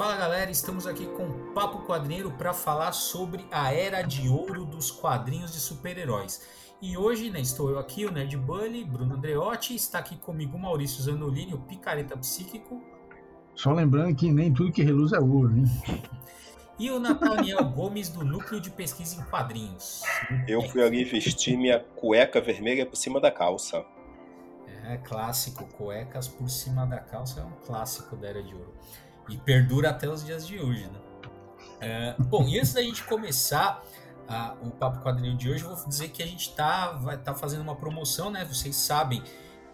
Fala galera, estamos aqui com Papo Quadrinheiro para falar sobre a era de ouro dos quadrinhos de super-heróis. E hoje né, estou eu aqui, o Nerd Bully, Bruno Andreotti, está aqui comigo o Maurício Zanolini, o Picareta Psíquico. Só lembrando que nem tudo que reluz é ouro, hein? E o Nathaniel Gomes, do Núcleo de Pesquisa em Quadrinhos. Eu fui ali vestir minha cueca vermelha por cima da calça. É, clássico. Cuecas por cima da calça é um clássico da Era de Ouro. E perdura até os dias de hoje, né? É, bom, e antes da gente começar o Papo Quadrinho de hoje, eu vou dizer que a gente tá, vai tá fazendo uma promoção, né? Vocês sabem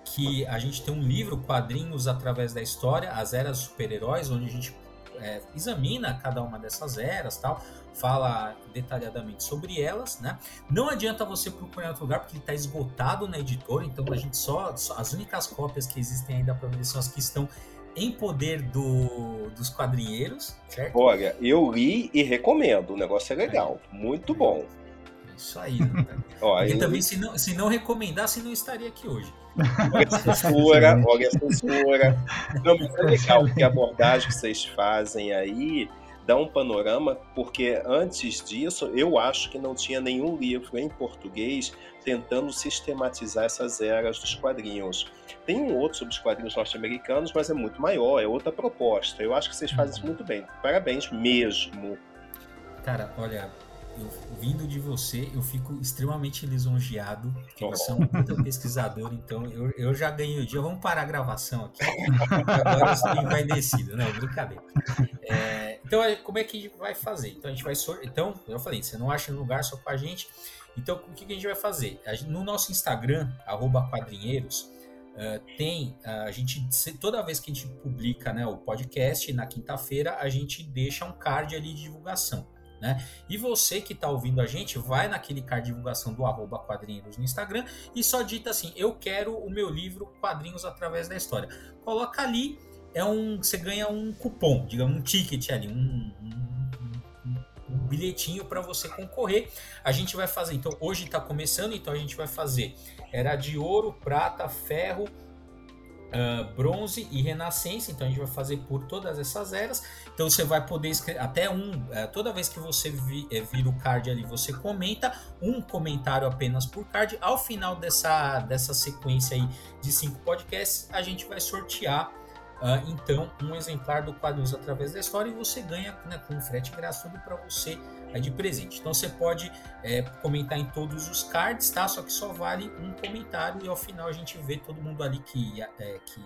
que a gente tem um livro, Quadrinhos através da História, As Eras Super-Heróis, onde a gente é, examina cada uma dessas eras tal, fala detalhadamente sobre elas, né? Não adianta você procurar em outro lugar porque ele está esgotado na editora, então a gente só, só, as únicas cópias que existem ainda para vender são as que estão em poder do, dos quadrinheiros, certo? Olha, eu li e recomendo, o negócio é legal, é. muito bom. Isso aí, né? Ó, e também, se não, se não recomendasse, não estaria aqui hoje. Olha a censura, olha a censura. Não, mas é legal que a abordagem que vocês fazem aí dá um panorama, porque antes disso eu acho que não tinha nenhum livro em português tentando sistematizar essas eras dos quadrinhos. Tem um outro sobre os quadrinhos norte-americanos, mas é muito maior, é outra proposta. Eu acho que vocês fazem isso muito bem. Parabéns mesmo. Cara, olha, eu, vindo de você, eu fico extremamente lisonjeado, porque oh. você é um puta pesquisador, então eu, eu já ganhei o dia. Vamos parar a gravação aqui. Agora você vai descido, não, brincadeira. É, então, como é que a gente vai fazer? Então, a gente vai. Então, eu falei, você não acha lugar só com a gente. Então, o que, que a gente vai fazer? No nosso Instagram, quadrinheiros, Uh, tem uh, a gente toda vez que a gente publica né, o podcast na quinta-feira a gente deixa um card ali de divulgação né? E você que está ouvindo a gente, vai naquele card de divulgação do arroba quadrinhos no Instagram e só dita assim: Eu quero o meu livro Quadrinhos através da História. Coloca ali, é um, você ganha um cupom, digamos, um ticket ali, um, um, um bilhetinho para você concorrer. A gente vai fazer, então hoje está começando, então a gente vai fazer era de ouro, prata, ferro uh, bronze e renascença, então a gente vai fazer por todas essas eras. Então você vai poder escrever até um, uh, toda vez que você vi, uh, vira o card ali, você comenta um comentário apenas por card. Ao final dessa, dessa sequência aí de cinco podcasts, a gente vai sortear Uh, então, um exemplar do Quadrinhos através da história e você ganha né, com frete grátis tudo para você de presente. Então você pode é, comentar em todos os cards, tá? Só que só vale um comentário e ao final a gente vê todo mundo ali que, é, que,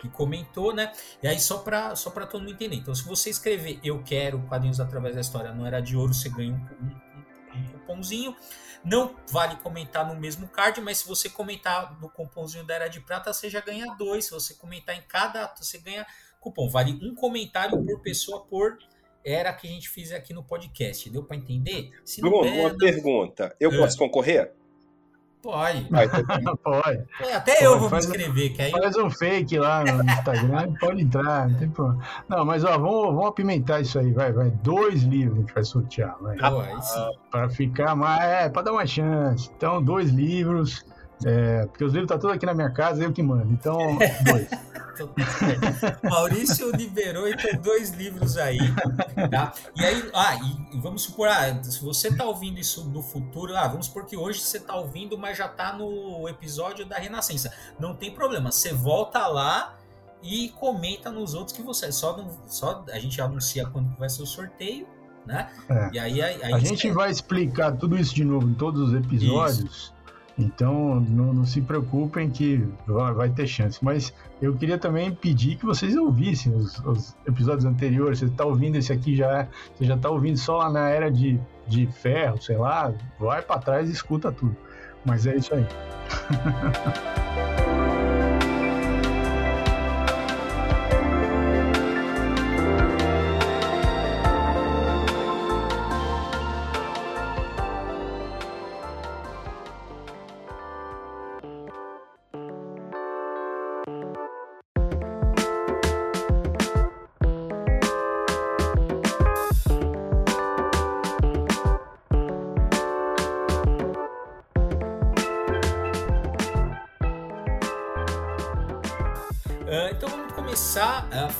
que comentou, né? E aí só para só para todo mundo entender. Então se você escrever eu quero quadrinhos através da história não era de ouro, você ganha um, um, um cupomzinho. Não vale comentar no mesmo card, mas se você comentar no cupomzinho da Era de Prata, você já ganha dois. Se você comentar em cada, você ganha cupom. Vale um comentário por pessoa por era que a gente fez aqui no podcast. Deu para entender? Se Bruno, der, uma não... pergunta. Eu é. posso concorrer? Pode. Ah, então... pode. É, até pode, eu vou me inscrever. Que aí... Faz um fake lá no Instagram, pode entrar, não tem problema. Não, mas ó, vamos, vamos apimentar isso aí, vai, vai. Dois livros a gente vai sortear, vai. Ah, para ficar mais, é, para dar uma chance. Então, dois livros. É, porque os livros estão tá todos aqui na minha casa, eu que mando. Então, dois. Maurício liberou então dois livros aí, tá? E aí, ah, e, vamos supor, ah, se você está ouvindo isso no futuro, ah, vamos supor que hoje você está ouvindo, mas já está no episódio da Renascença. Não tem problema, você volta lá e comenta nos outros que você só só a gente anuncia quando vai ser o sorteio, né? É. E aí, aí, aí a gente vai explicar tudo isso de novo em todos os episódios. Isso. Então, não, não, se preocupem que vai, ter chance. Mas eu queria também pedir que vocês ouvissem os, os episódios anteriores. Você está ouvindo esse aqui já, você já está ouvindo só lá na era de, de ferro, sei lá, vai para trás e escuta tudo. Mas é isso aí.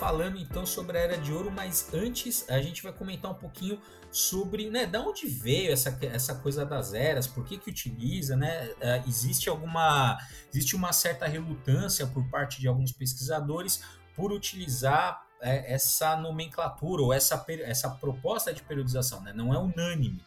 falando então sobre a Era de Ouro, mas antes a gente vai comentar um pouquinho sobre, né, da onde veio essa, essa coisa das eras, por que que utiliza, né? Uh, existe alguma, existe uma certa relutância por parte de alguns pesquisadores por utilizar é, essa nomenclatura ou essa, essa proposta de periodização, né? Não é unânime.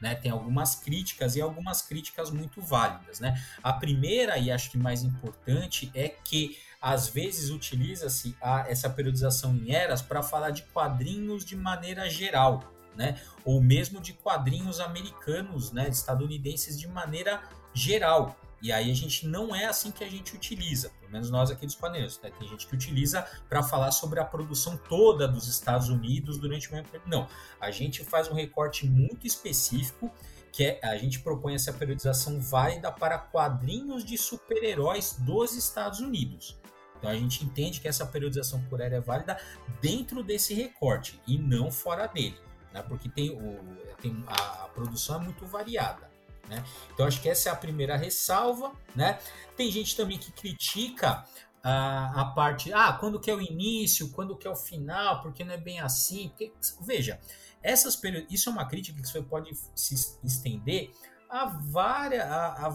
Né, tem algumas críticas e algumas críticas muito válidas. Né? A primeira, e acho que mais importante, é que às vezes utiliza-se essa periodização em eras para falar de quadrinhos de maneira geral, né? ou mesmo de quadrinhos americanos, né, estadunidenses de maneira geral. E aí a gente não é assim que a gente utiliza, pelo menos nós aqui dos quadrinhos. Né? Tem gente que utiliza para falar sobre a produção toda dos Estados Unidos durante período. Não, a gente faz um recorte muito específico que é, a gente propõe essa periodização válida para quadrinhos de super-heróis dos Estados Unidos. Então a gente entende que essa periodização por era é válida dentro desse recorte e não fora dele, né? porque tem, o, tem a, a produção é muito variada. Né? Então acho que essa é a primeira ressalva. Né? Tem gente também que critica a, a parte, ah, quando que é o início, quando que é o final, porque não é bem assim. Porque, veja, essas isso é uma crítica que você pode se estender a, várias,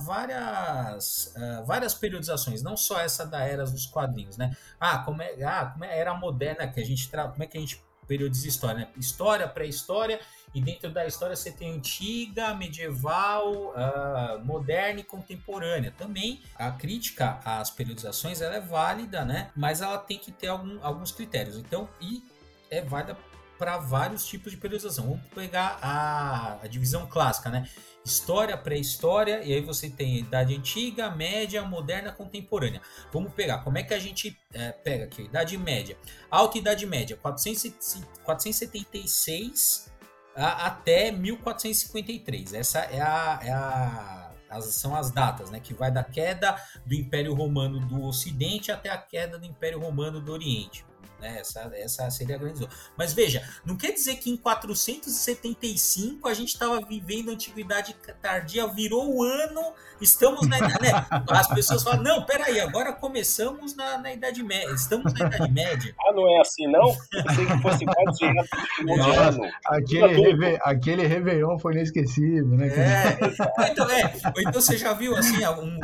várias, várias periodizações, não só essa da era dos quadrinhos, né? Ah, como é, ah, como é a era moderna que a gente como é que a gente periodiza história, né? História, pré-história e dentro da história você tem antiga, medieval, uh, moderna e contemporânea. Também a crítica às periodizações ela é válida, né? Mas ela tem que ter algum, alguns critérios. Então, e é válida para vários tipos de periodização. Vamos pegar a, a divisão clássica, né? História, pré-história, e aí você tem Idade Antiga, Média, Moderna, Contemporânea. Vamos pegar, como é que a gente é, pega aqui? Idade Média. Alta Idade Média, 400, 476 até 1453. Essa é a, é a as, são as datas, né? Que vai da queda do Império Romano do Ocidente até a queda do Império Romano do Oriente. Né? Essa, essa seria a grande zona. Mas veja, não quer dizer que em 475 a gente estava vivendo a antiguidade tardia, virou o ano, estamos na né? As pessoas falam, não, peraí, agora começamos na, na Idade Média, estamos na Idade Média. Ah, não é assim, não? Pensei que fosse quase direto de ano. Aquele, reve, aquele Réveillon foi inesquecível, né? É, então, é, então você já viu assim, alguns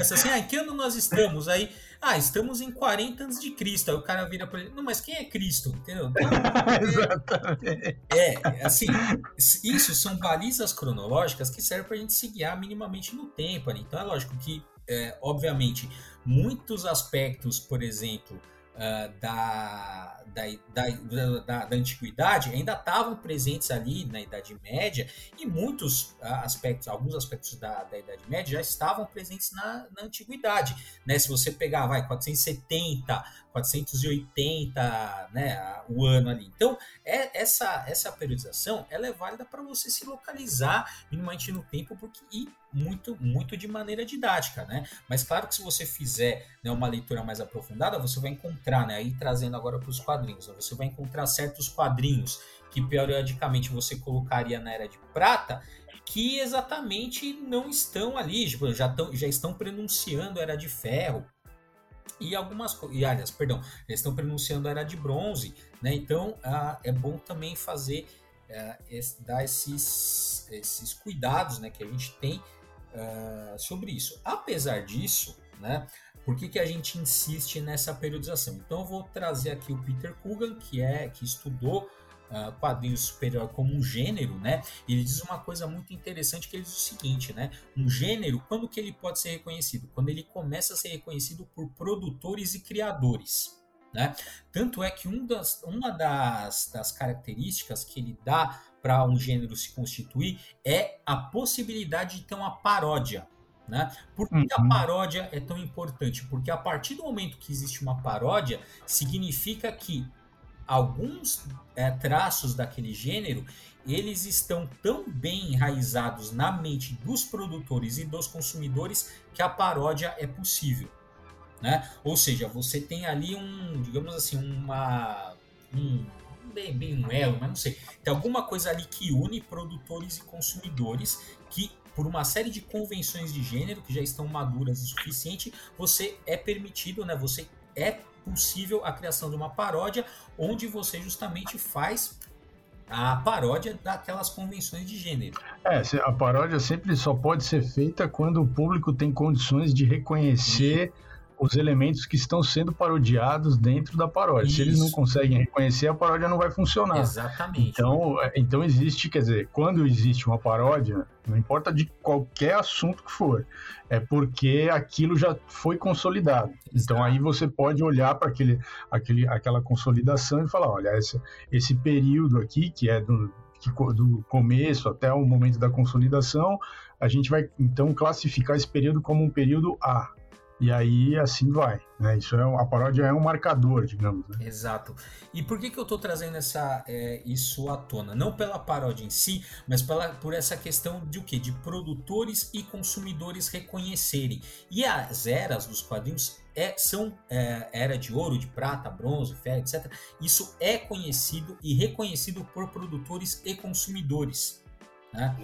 assim, ah, em que ano nós estamos? Aí ah, estamos em 40 anos de Cristo. Aí o cara vira para ele, não, mas quem é Cristo? Entendeu? Exatamente. É, assim, isso são balizas cronológicas que servem para a gente se guiar minimamente no tempo. Né? Então é lógico que, é, obviamente, muitos aspectos, por exemplo, uh, da, da, da, da, da, antiguidade ainda estavam presentes ali na Idade Média e muitos uh, aspectos, alguns aspectos da, da Idade Média já estavam presentes na, na antiguidade. Né? Se você pegar, vai, 470, 480, né, o ano ali. Então, é, essa, essa periodização ela é válida para você se localizar minimamente no tempo porque, e muito, muito de maneira didática, né? Mas claro que se você fizer né, uma leitura mais aprofundada, você vai encontrar, né, aí trazendo agora para os quadrinhos, né, você vai encontrar certos quadrinhos que periodicamente você colocaria na Era de Prata, que exatamente não estão ali, tipo, já, tão, já estão pronunciando Era de Ferro, e algumas e aliás, perdão, eles estão pronunciando a era de bronze, né? Então ah, é bom também fazer ah, esse, dar esses, esses cuidados, né, que a gente tem ah, sobre isso. Apesar disso, né? Por que, que a gente insiste nessa periodização? Então eu vou trazer aqui o Peter Coogan, que é que estudou uh, quadrinhos superior como um gênero, né? Ele diz uma coisa muito interessante que ele diz o seguinte, né? Um gênero, quando que ele pode ser reconhecido? Quando ele começa a ser reconhecido por produtores e criadores. Né? Tanto é que um das, uma das, das características que ele dá para um gênero se constituir é a possibilidade de ter uma paródia. Né? Por que a uhum. paródia é tão importante? Porque a partir do momento que existe uma paródia, significa que alguns é, traços daquele gênero eles estão tão bem enraizados na mente dos produtores e dos consumidores que a paródia é possível. Né? Ou seja, você tem ali um, digamos assim, uma. Um, bem, bem um elo, mas não sei. Tem alguma coisa ali que une produtores e consumidores que por uma série de convenções de gênero que já estão maduras o suficiente, você é permitido, né? Você é possível a criação de uma paródia onde você justamente faz a paródia daquelas convenções de gênero. É, a paródia sempre só pode ser feita quando o público tem condições de reconhecer os elementos que estão sendo parodiados dentro da paródia. Isso. Se eles não conseguem reconhecer, a paródia não vai funcionar. Exatamente. Então, é, então existe, quer dizer, quando existe uma paródia, não importa de qualquer assunto que for, é porque aquilo já foi consolidado. Exato. Então aí você pode olhar para aquele, aquele, aquela consolidação e falar, olha, esse, esse período aqui, que é do, do começo até o momento da consolidação, a gente vai então classificar esse período como um período A. E aí assim vai, né? Isso é a paródia é um marcador, digamos. Né? Exato. E por que, que eu estou trazendo essa, é, isso à tona? Não pela paródia em si, mas pela, por essa questão de o quê? De produtores e consumidores reconhecerem. E as eras dos quadrinhos é, são é, era de ouro, de prata, bronze, ferro, etc. Isso é conhecido e reconhecido por produtores e consumidores. Né?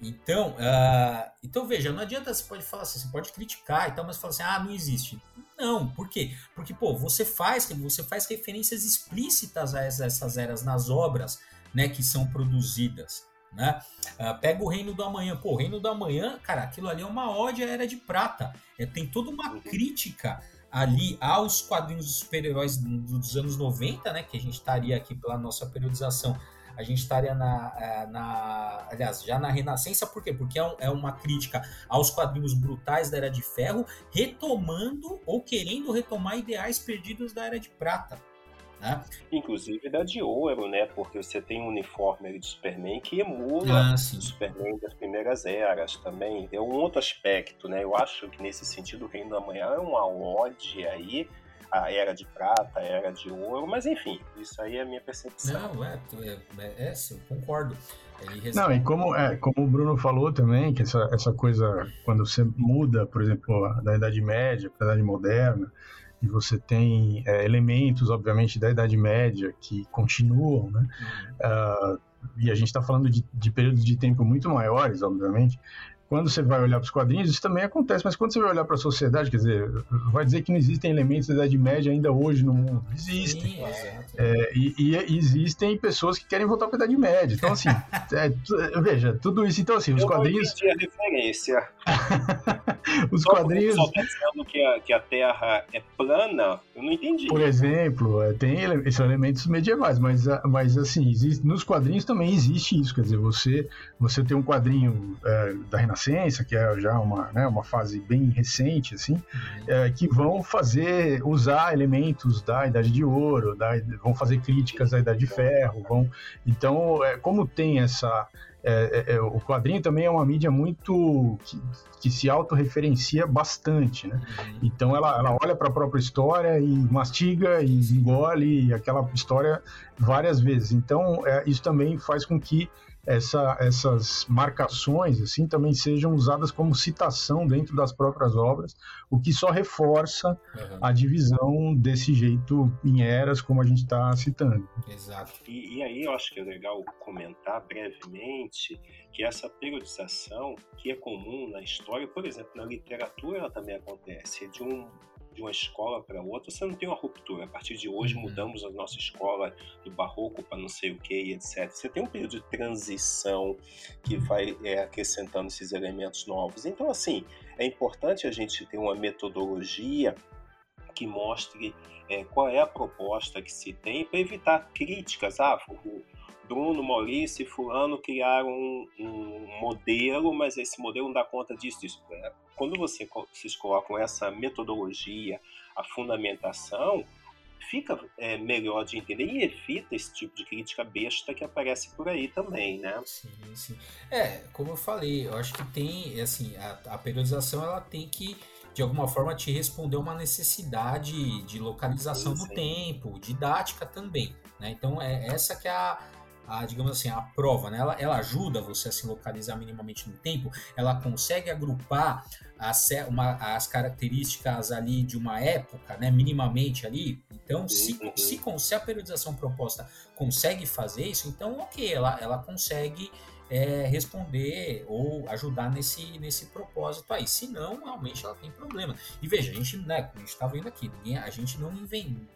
Então, uh, então veja, não adianta você pode falar assim, você pode criticar e tal, mas falar assim, ah, não existe. Não, por quê? Porque pô, você faz você faz referências explícitas a essas eras nas obras, né, que são produzidas. Né? Uh, pega o Reino do Amanhã. Pô, o Reino do Amanhã, cara, aquilo ali é uma ode à Era de Prata. É, tem toda uma uhum. crítica ali aos quadrinhos dos super-heróis dos anos 90, né? Que a gente estaria aqui pela nossa periodização a gente estaria na, é, na, aliás, já na Renascença, por quê? Porque é, é uma crítica aos quadrinhos brutais da Era de Ferro, retomando ou querendo retomar ideais perdidos da Era de Prata. Né? Inclusive da de ouro, né? Porque você tem um uniforme de Superman que emula ah, o Superman das primeiras eras também. É um outro aspecto, né? Eu acho que nesse sentido o Reino da Manhã é uma ode aí a era de prata, a era de ouro, mas enfim, isso aí é a minha percepção. Não, é, é, é, é eu concordo. Não, e como, é, como o Bruno falou também, que essa, essa coisa, quando você muda, por exemplo, da Idade Média para a Idade Moderna, e você tem é, elementos, obviamente, da Idade Média que continuam, né? Uhum. Uh, e a gente está falando de, de períodos de tempo muito maiores, obviamente, quando você vai olhar para os quadrinhos, isso também acontece, mas quando você vai olhar para a sociedade, quer dizer, vai dizer que não existem elementos da Idade Média ainda hoje no mundo. Existem. Sim, é, e, e, existem pessoas que querem voltar para a Idade Média. Então, assim, é, veja, tudo isso. Então, assim, os Eu quadrinhos. Não a referência. os só quadrinhos. Só tá que a, que a Terra é plana, eu não entendi. Por exemplo, é, tem esses elementos medievais, mas, mas assim, existe, nos quadrinhos também existe isso. Quer dizer, você, você tem um quadrinho é, da Renascença Renascença, que é já uma, né, uma fase bem recente, assim, uhum. é, que vão fazer, usar elementos da Idade de Ouro, da, vão fazer críticas à Idade de Ferro, vão... Então, é, como tem essa... É, é, é o quadrinho também é uma mídia muito que, que se autorreferencia bastante, né? Uhum. Então ela, ela olha para a própria história e mastiga e engole aquela história várias vezes. Então é, isso também faz com que essa, essas marcações assim também sejam usadas como citação dentro das próprias obras, o que só reforça uhum. a divisão desse jeito em eras, como a gente está citando. Exato. E, e, aí eu acho que é legal comentar brevemente que essa periodização, que é comum na história, por exemplo, na literatura ela também acontece, é de um de uma escola para outra, você não tem uma ruptura. A partir de hoje uhum. mudamos a nossa escola do barroco para não sei o que, etc. Você tem um período de transição que vai é, acrescentando esses elementos novos. Então, assim, é importante a gente ter uma metodologia que mostre é, qual é a proposta que se tem para evitar críticas. Ah, o Bruno, Maurício e Fulano criaram um, um modelo, mas esse modelo não dá conta disso, disso. É, quando você, vocês colocam essa metodologia, a fundamentação, fica é, melhor de entender e evita esse tipo de crítica besta que aparece por aí também, né? Sim, sim. É, como eu falei, eu acho que tem, assim, a, a periodização ela tem que de alguma forma te responder uma necessidade de localização sim, sim. do tempo, didática também, né? Então é essa que é a, a, digamos assim, a prova, né? Ela, ela ajuda você a se localizar minimamente no tempo, ela consegue agrupar as, uma, as características ali de uma época, né? Minimamente ali. Então, se, uhum. se, se a periodização proposta consegue fazer isso, então ok, ela, ela consegue é, responder ou ajudar nesse, nesse propósito aí. Se não, realmente ela tem problema. E veja, a gente, né, como a gente está vendo aqui, ninguém, a gente não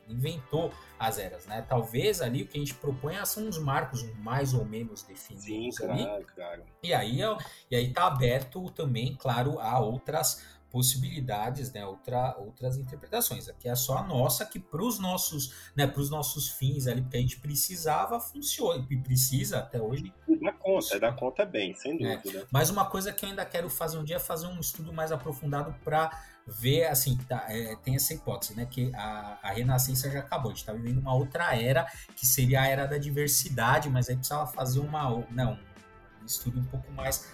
inventou as eras, né? Talvez ali o que a gente propõe são uns marcos mais ou menos definidos Sim, ali. Claro, claro. E aí, e aí tá aberto também, claro, a outras possibilidades, né, outra, outras interpretações. Aqui é só a nossa que para os nossos, né, para os nossos fins ali que a gente precisava funciona e precisa até hoje. Dá conta, dá conta bem, sem é. dúvida. É. Mas uma coisa que eu ainda quero fazer um dia é fazer um estudo mais aprofundado para ver, assim, tá, é, tem essa hipótese, né, que a, a renascença já acabou, a gente está vivendo uma outra era que seria a era da diversidade, mas aí precisava fazer uma, não, um estudo um pouco mais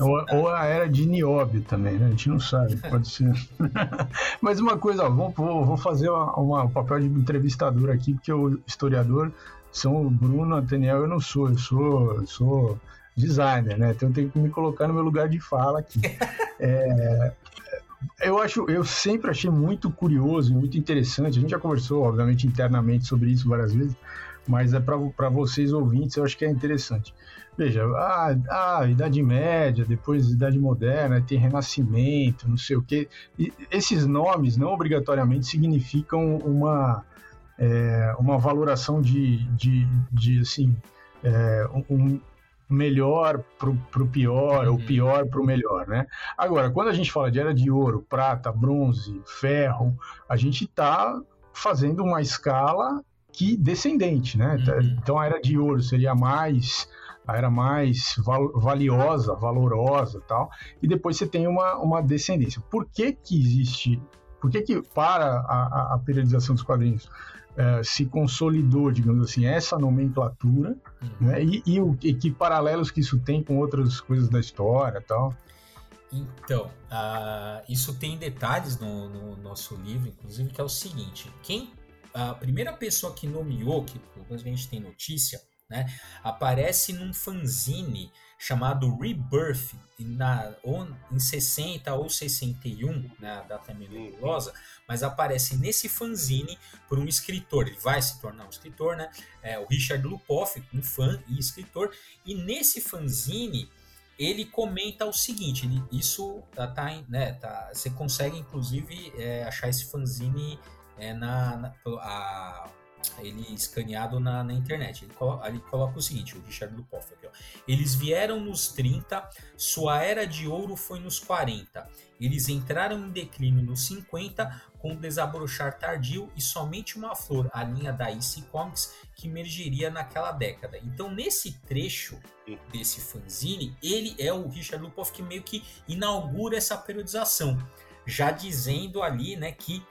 ou, ou, a era de nióbio também, né? A gente não sabe, pode ser. Mas uma coisa, ó, vou, vou fazer uma, uma, um papel de entrevistador aqui, porque o historiador são o Bruno, Daniel, eu não sou, eu sou, eu sou designer, né? Então eu tenho que me colocar no meu lugar de fala aqui. É, eu acho, eu sempre achei muito curioso, muito interessante. A gente já conversou, obviamente, internamente sobre isso várias vezes, mas é para vocês ouvintes, eu acho que é interessante. Veja, a, a Idade Média, depois Idade Moderna, tem Renascimento, não sei o quê. E esses nomes não obrigatoriamente significam uma, é, uma valoração de, de, de assim, é, um melhor para o pior, uhum. ou pior para o melhor, né? Agora, quando a gente fala de era de ouro, prata, bronze, ferro, a gente está fazendo uma escala que descendente, né? Uhum. Então a era de ouro seria mais a era mais val valiosa, valorosa tal, e depois você tem uma, uma descendência. Por que que existe, por que que para a, a periodização dos quadrinhos é, se consolidou, digamos assim, essa nomenclatura, uhum. né, e, e, o, e que paralelos que isso tem com outras coisas da história tal? Então, uh, isso tem detalhes no, no, nosso livro, inclusive, que é o seguinte: quem a primeira pessoa que nomeou, que pelo menos a gente tem notícia, né? Aparece num fanzine chamado Rebirth, na, ou em 60 ou 61, né, a data é meio nebulosa, mas aparece nesse fanzine por um escritor, ele vai se tornar um escritor, né? É, o Richard Lupoff, um fã e escritor, e nesse fanzine ele comenta o seguinte, ele, isso tá, tá, né, tá, você consegue inclusive é, achar esse fanzine é, na, na a, ele escaneado na, na internet. Ele coloca, ele coloca, o seguinte, o Richard Lupoff aqui, ó. Eles vieram nos 30, sua era de ouro foi nos 40. Eles entraram em declínio nos 50, com desabrochar tardio e somente uma flor, a linha da IC Comics, que emergeria naquela década. Então, nesse trecho desse fanzine, ele é o Richard Lupoff que meio que inaugura essa periodização, já dizendo ali, né, que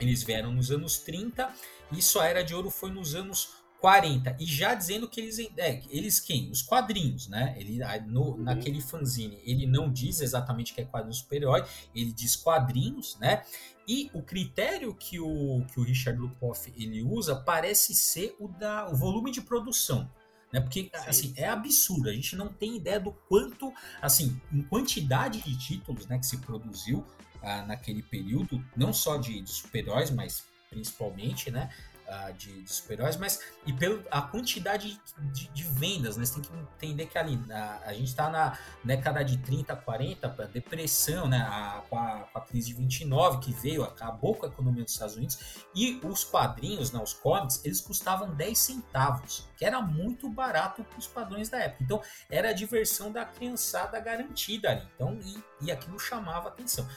eles vieram nos anos 30 e sua era de ouro foi nos anos 40. E já dizendo que eles. É, eles quem? Os quadrinhos, né? Ele, no, uhum. Naquele fanzine, ele não diz exatamente que é quadrinho super-herói, ele diz quadrinhos, né? E o critério que o, que o Richard Lupoff ele usa parece ser o da o volume de produção. Né? Porque assim, é absurdo, a gente não tem ideia do quanto, assim, em quantidade de títulos né, que se produziu ah, naquele período, não só de, de super-heróis, mas principalmente, né? Uh, de, de super-heróis, mas e pela quantidade de, de, vendas, né? Você tem que entender que ali a, a gente está na década de 30, 40, a depressão, né? A, a, a, crise de 29 que veio, acabou com a economia dos Estados Unidos, e os quadrinhos, né, os comics, eles custavam 10 centavos, que era muito barato para os padrões da época. Então, era a diversão da criançada garantida ali. Então, e, e aquilo chamava atenção.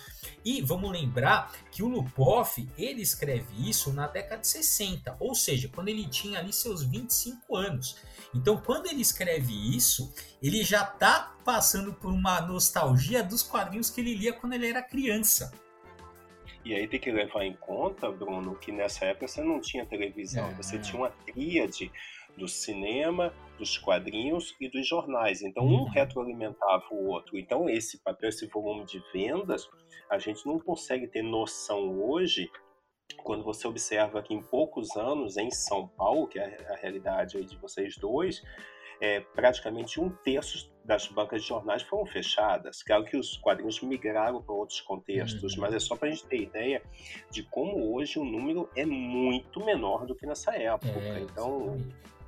E vamos lembrar que o Lupoff, ele escreve isso na década de 60, ou seja, quando ele tinha ali seus 25 anos. Então, quando ele escreve isso, ele já está passando por uma nostalgia dos quadrinhos que ele lia quando ele era criança. E aí tem que levar em conta, Bruno, que nessa época você não tinha televisão, é, você tinha uma tríade do cinema, dos quadrinhos e dos jornais. Então, um uhum. retroalimentava o outro. Então, esse papel, esse volume de vendas, a gente não consegue ter noção hoje quando você observa que em poucos anos em São Paulo, que é a realidade de vocês dois, é, praticamente um terço das bancas de jornais foram fechadas. Claro que os quadrinhos migraram para outros contextos, uhum. mas é só para a gente ter ideia de como hoje o número é muito menor do que nessa época. É, então, é,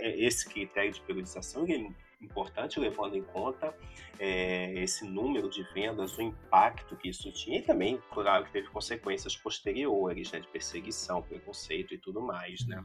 esse critério de periodização é importante, levando em conta é, esse número de vendas, o impacto que isso tinha, e também, claro, que teve consequências posteriores, né, de perseguição, preconceito e tudo mais, né?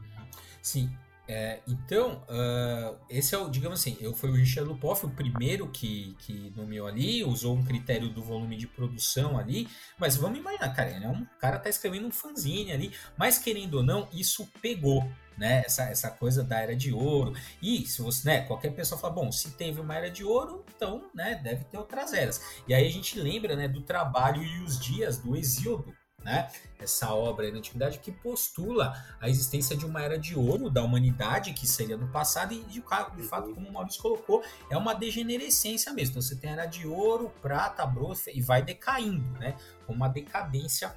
Sim, é, então, uh, esse é o, digamos assim, eu fui o Richard Lupoff, o primeiro que, que nomeou ali, usou um critério do volume de produção ali, mas vamos imaginar, cara, ele é um cara tá escrevendo um fanzine ali, mas querendo ou não, isso pegou, né? Essa, essa coisa da era de ouro. E se você, né, qualquer pessoa fala, bom, se teve uma era de ouro, então, né, deve ter outras eras. E aí a gente lembra, né, do trabalho e os dias do Exíodo, né? Essa obra na antiguidade que postula a existência de uma era de ouro da humanidade, que seria no passado, e de, de fato, como o Maurício colocou, é uma degenerescência mesmo. Então você tem a era de ouro, prata, bronze, e vai decaindo, né? Uma decadência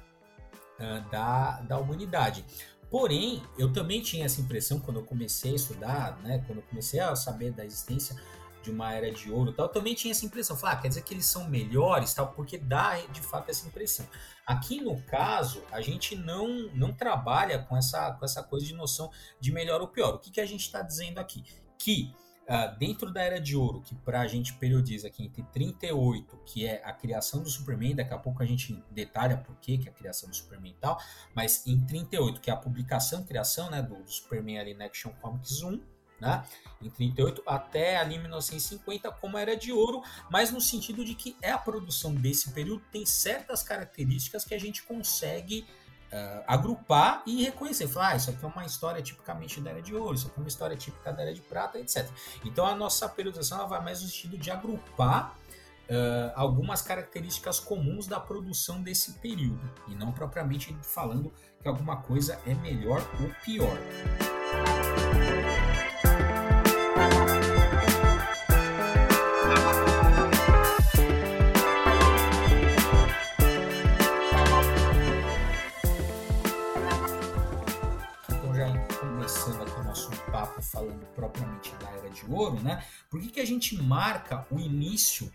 uh, da, da humanidade. Porém, eu também tinha essa impressão quando eu comecei a estudar, né? Quando eu comecei a saber da existência de uma era de ouro tal, também tinha essa impressão. Falar, ah, quer dizer que eles são melhores, tal, porque dá de fato essa impressão. Aqui no caso, a gente não, não trabalha com essa, com essa coisa de noção de melhor ou pior. O que, que a gente está dizendo aqui? Que uh, dentro da Era de Ouro, que para a gente periodiza aqui entre 38, que é a criação do Superman, daqui a pouco a gente detalha por que, que é a criação do Superman e tal, mas em 38, que é a publicação, criação né, do, do Superman ali na Action Comics 1, né? Em 38 até ali 1950 como era de ouro, mas no sentido de que é a produção desse período tem certas características que a gente consegue uh, agrupar e reconhecer. Falar, ah, isso aqui é uma história tipicamente da era de ouro, isso aqui é uma história típica da era de prata, etc. Então a nossa periodização vai mais no sentido de agrupar Uh, algumas características comuns da produção desse período, e não propriamente falando que alguma coisa é melhor ou pior. falando propriamente da Era de Ouro, né? Por que, que a gente marca o início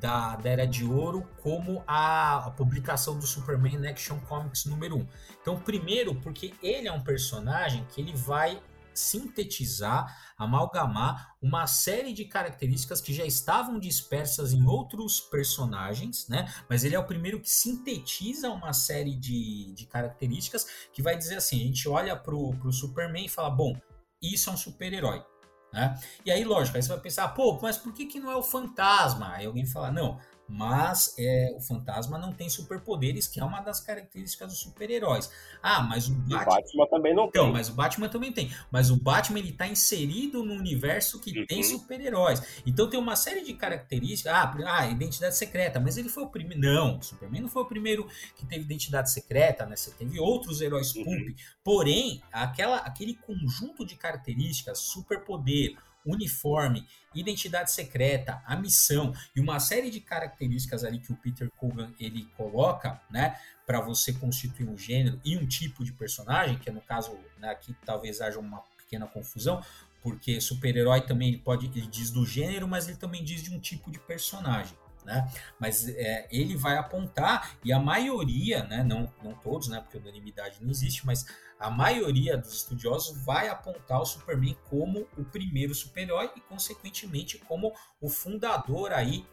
da, da Era de Ouro como a, a, publicação do Superman Action Comics número 1? Então, primeiro, porque ele é um personagem que ele vai sintetizar, amalgamar uma série de características que já estavam dispersas em outros personagens, né? Mas ele é o primeiro que sintetiza uma série de, de características que vai dizer assim: a gente olha pro, pro Superman e fala, bom, isso é um super-herói. Né? E aí, lógico, aí você vai pensar, pô, mas por que, que não é o fantasma? Aí alguém fala, não, mas é, o fantasma não tem superpoderes, que é uma das características dos super-heróis. Ah, mas o Batman... o Batman, também não então, tem. mas o Batman também tem. Mas o Batman ele está inserido no universo que uhum. tem super-heróis. Então tem uma série de características. Ah, ah, identidade secreta, mas ele foi o primeiro. Não, o Superman não foi o primeiro que teve identidade secreta, né? Você teve outros heróis uhum. pulp. Porém, aquela, aquele conjunto de características, superpoder, uniforme, identidade secreta, a missão e uma série de características ali que o Peter Coogan ele coloca, né, para você constituir um gênero e um tipo de personagem, que é no caso, né, aqui talvez haja uma pequena confusão, porque super-herói também ele pode ele diz do gênero, mas ele também diz de um tipo de personagem. Né? Mas é, ele vai apontar, e a maioria, né, não, não todos, né, porque unanimidade não existe, mas a maioria dos estudiosos vai apontar o Superman como o primeiro super-herói e, consequentemente, como o fundador aí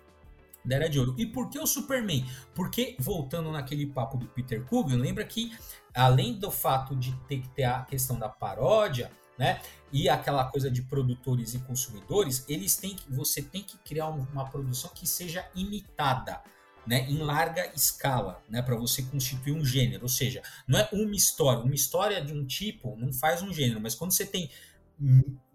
da Era de Ouro. E por que o Superman? Porque, voltando naquele papo do Peter Coogan, lembra que, além do fato de ter que ter a questão da paródia, né? E aquela coisa de produtores e consumidores, eles têm que, você tem que criar uma produção que seja imitada né, em larga escala, né, para você constituir um gênero. Ou seja, não é uma história. Uma história de um tipo não faz um gênero, mas quando você tem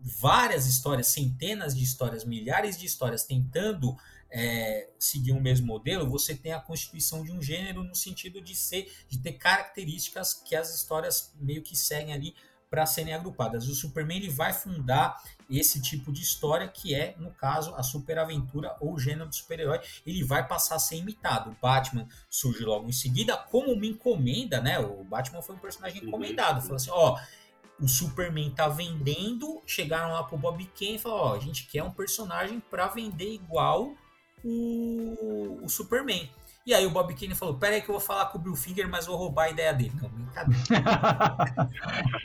várias histórias, centenas de histórias, milhares de histórias tentando é, seguir o um mesmo modelo, você tem a constituição de um gênero no sentido de ser, de ter características que as histórias meio que seguem ali para serem agrupadas. O Superman ele vai fundar esse tipo de história que é, no caso, a superaventura ou o gênero do super-herói. Ele vai passar a ser imitado. O Batman surge logo em seguida como uma encomenda, né? O Batman foi um personagem uhum. encomendado. Falou assim, ó, o Superman tá vendendo, chegaram lá pro Bob Kane e falaram, ó, a gente quer um personagem para vender igual o, o Superman. E aí o Bob Kane falou: Pera aí que eu vou falar com o Bill Finger, mas vou roubar a ideia dele. Não, brincadeira.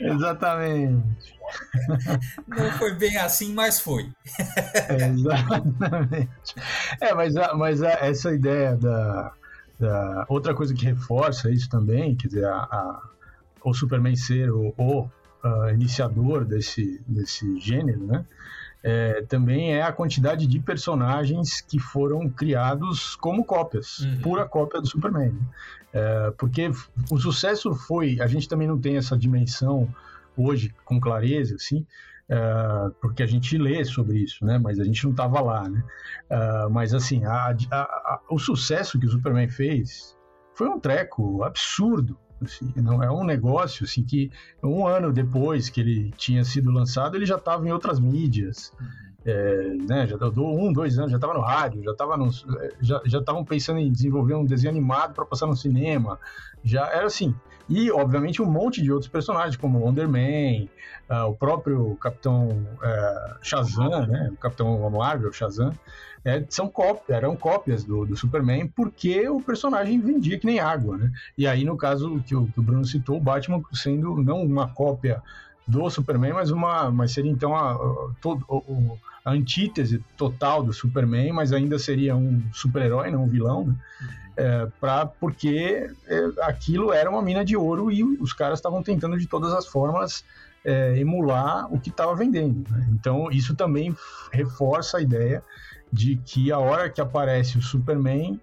Exatamente. Não foi bem assim, mas foi. Exatamente. É, mas, mas essa ideia da, da, Outra coisa que reforça isso também, quer dizer, a, a o Superman ser o, o uh, iniciador desse, desse gênero, né? É, também é a quantidade de personagens que foram criados como cópias, uhum. pura cópia do Superman. É, porque o sucesso foi, a gente também não tem essa dimensão hoje com clareza, assim, é, porque a gente lê sobre isso, né? Mas a gente não estava lá, né? É, mas assim, a, a, a, o sucesso que o Superman fez foi um treco absurdo, Assim, não é um negócio assim que um ano depois que ele tinha sido lançado ele já estava em outras mídias. Uhum. É, né, já deu um, dois anos, já estava no rádio, já estava já já estavam pensando em desenvolver um desenho animado para passar no cinema, já era assim. E obviamente um monte de outros personagens como Wonder Man, uh, o próprio Capitão uh, Shazam, né, o Capitão Marvel Shazam, é, são cópias, eram cópias do, do, Superman porque o personagem vendia que nem água, né? E aí, no caso que o, que o Bruno citou, o Batman sendo não uma cópia do Superman, mas uma, mas seria então a, a, a antítese total do Superman, mas ainda seria um super-herói, não um vilão, né? É, porque é, aquilo era uma mina de ouro e os caras estavam tentando de todas as formas é, emular o que estava vendendo. Né? Então, isso também reforça a ideia de que a hora que aparece o Superman,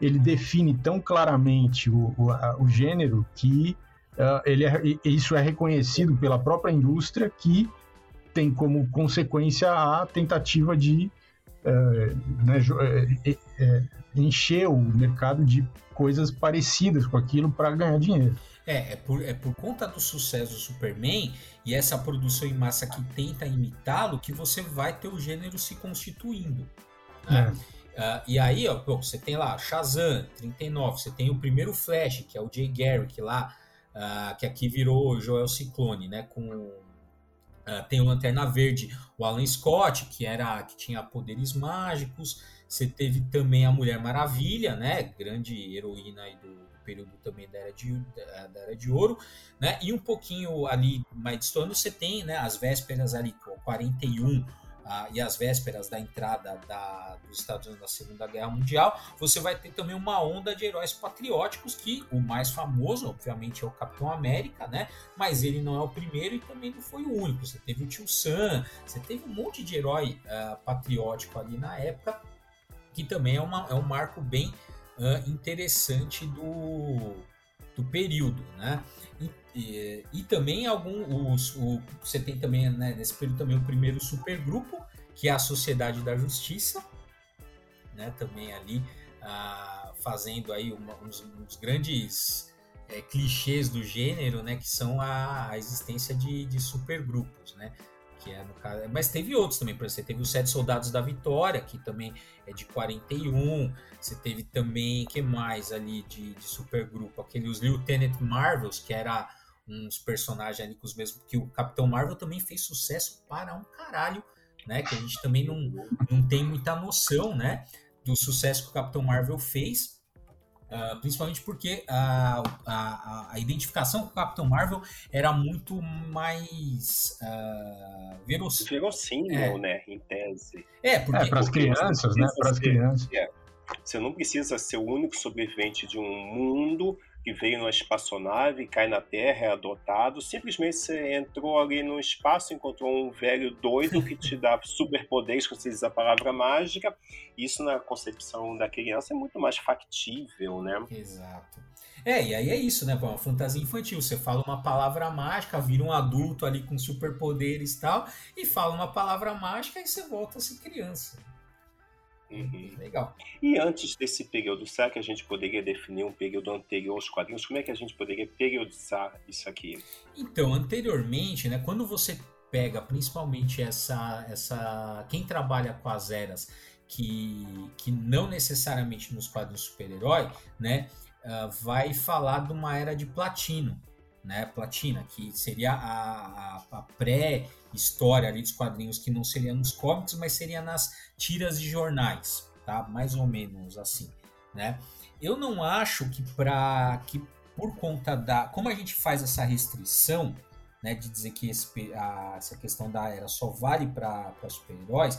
ele define tão claramente o, o, a, o gênero que uh, ele é, isso é reconhecido pela própria indústria que tem como consequência a tentativa de uh, né, uh, encher o mercado de coisas parecidas com aquilo para ganhar dinheiro. É, é por, é por conta do sucesso do Superman e essa produção em massa que tenta imitá-lo que você vai ter o gênero se constituindo. Né? É. Uh, e aí, ó, você tem lá Shazam, 39, você tem o primeiro Flash, que é o Jay Garrick lá, uh, que aqui virou Joel Ciclone, né? Com, uh, tem o Lanterna Verde, o Alan Scott, que era que tinha poderes mágicos. Você teve também a Mulher Maravilha, né? Grande heroína aí do, do período também da era, de, da, da, era de ouro, né? E um pouquinho ali mais distante, você tem né, as vésperas ali, 41, ah, e as vésperas da entrada da, dos Estados Unidos na Segunda Guerra Mundial, você vai ter também uma onda de heróis patrióticos, que o mais famoso, obviamente, é o Capitão América, né? Mas ele não é o primeiro e também não foi o único. Você teve o Tio Sam, você teve um monte de herói uh, patriótico ali na época, que também é, uma, é um marco bem uh, interessante do, do período, né? E também algum, os, o, você tem também né, nesse período também o primeiro supergrupo, que é a Sociedade da Justiça, né, também ali ah, fazendo aí uma, uns, uns, grandes é, clichês do gênero, né, que são a, a existência de, de supergrupos, né, que é no caso, mas teve outros também, por exemplo, você teve os Sete Soldados da Vitória, que também é de 41, você teve também, que mais ali de, de supergrupo, aquele os Lieutenant Marvels, que era uns personagens ali com os mesmos. Que o Capitão Marvel também fez sucesso para um caralho, né? Que a gente também não, não tem muita noção, né? Do sucesso que o Capitão Marvel fez. Uh, principalmente porque a, a, a, identificação com o Capitão Marvel era muito mais uh, verossímil. Verossímil, é. né? Em tese. É, porque. É, para as crianças, né? Para as crianças. É. Você não precisa ser o único sobrevivente de um mundo que veio numa espaçonave, cai na Terra, é adotado. Simplesmente você entrou ali no espaço, encontrou um velho doido que te dá superpoderes, quando você diz a palavra mágica. Isso, na concepção da criança, é muito mais factível, né? Exato. É, e aí é isso, né? Uma fantasia infantil. Você fala uma palavra mágica, vira um adulto ali com superpoderes e tal, e fala uma palavra mágica e você volta a ser criança. Uhum. Legal. E antes desse período, será que a gente poderia definir um período anterior aos quadrinhos? Como é que a gente poderia periodizar isso aqui? Então, anteriormente, né, quando você pega principalmente essa, essa quem trabalha com as eras que, que não necessariamente nos quadrinhos super-herói, né, uh, vai falar de uma era de platino, né, platina, que seria a, a, a pré história ali dos quadrinhos que não seria nos cómics, mas seria nas tiras de jornais, tá? Mais ou menos assim. né? Eu não acho que para que por conta da como a gente faz essa restrição, né, de dizer que esse, a, essa questão da era só vale para super-heróis,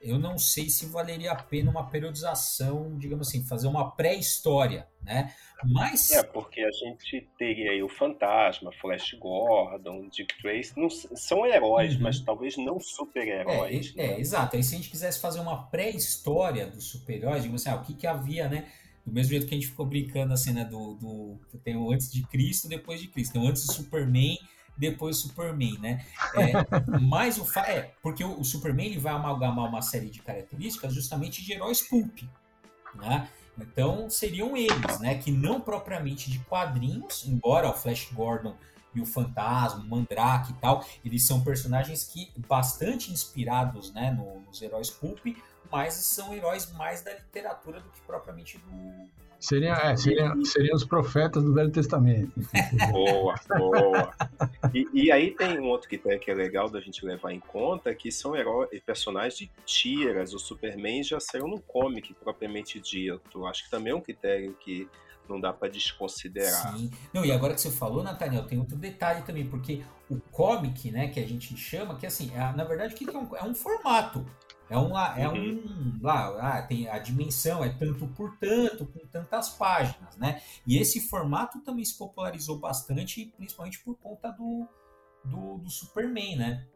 eu não sei se valeria a pena uma periodização, digamos assim, fazer uma pré-história, né? Mas é porque a gente teria aí o Fantasma, Flash Gordon, Dick Tracy, não, são heróis, uhum. mas talvez não super-heróis. É, né? é, exato. Aí se a gente quisesse fazer uma pré-história dos super-heróis, digamos assim, ah, o que que havia, né? Do mesmo jeito que a gente ficou brincando assim, né? Do, do tem o antes de Cristo, depois de Cristo, tem o antes do Superman depois o Superman, né? É, mas o fa é porque o, Superman ele vai amalgamar uma série de características justamente de heróis pulp, né? Então seriam eles, né? Que não propriamente de quadrinhos, embora o Flash Gordon e o Fantasma, o Mandrake e tal, eles são personagens que bastante inspirados, né, no, nos heróis pulp, mas são heróis mais da literatura do que propriamente do, Seriam, é, seriam, seriam os profetas do Velho Testamento. Boa, boa. E, e, aí tem um outro critério que é legal da gente levar em conta, que são heróis, personagens de tiras. O Superman já saiu no comic propriamente dito. Acho que também é um critério que não dá para desconsiderar. Sim. Não, e agora que você falou, Nathaniel, tem outro detalhe também, porque o comic, né, que a gente chama, que assim, é, na verdade, o que é um, é um formato. É um lá, é uhum. um lá, ah, tem a dimensão é tanto por tanto, com tantas páginas, né? E esse formato também se popularizou bastante, principalmente por conta do, do, do Superman, né?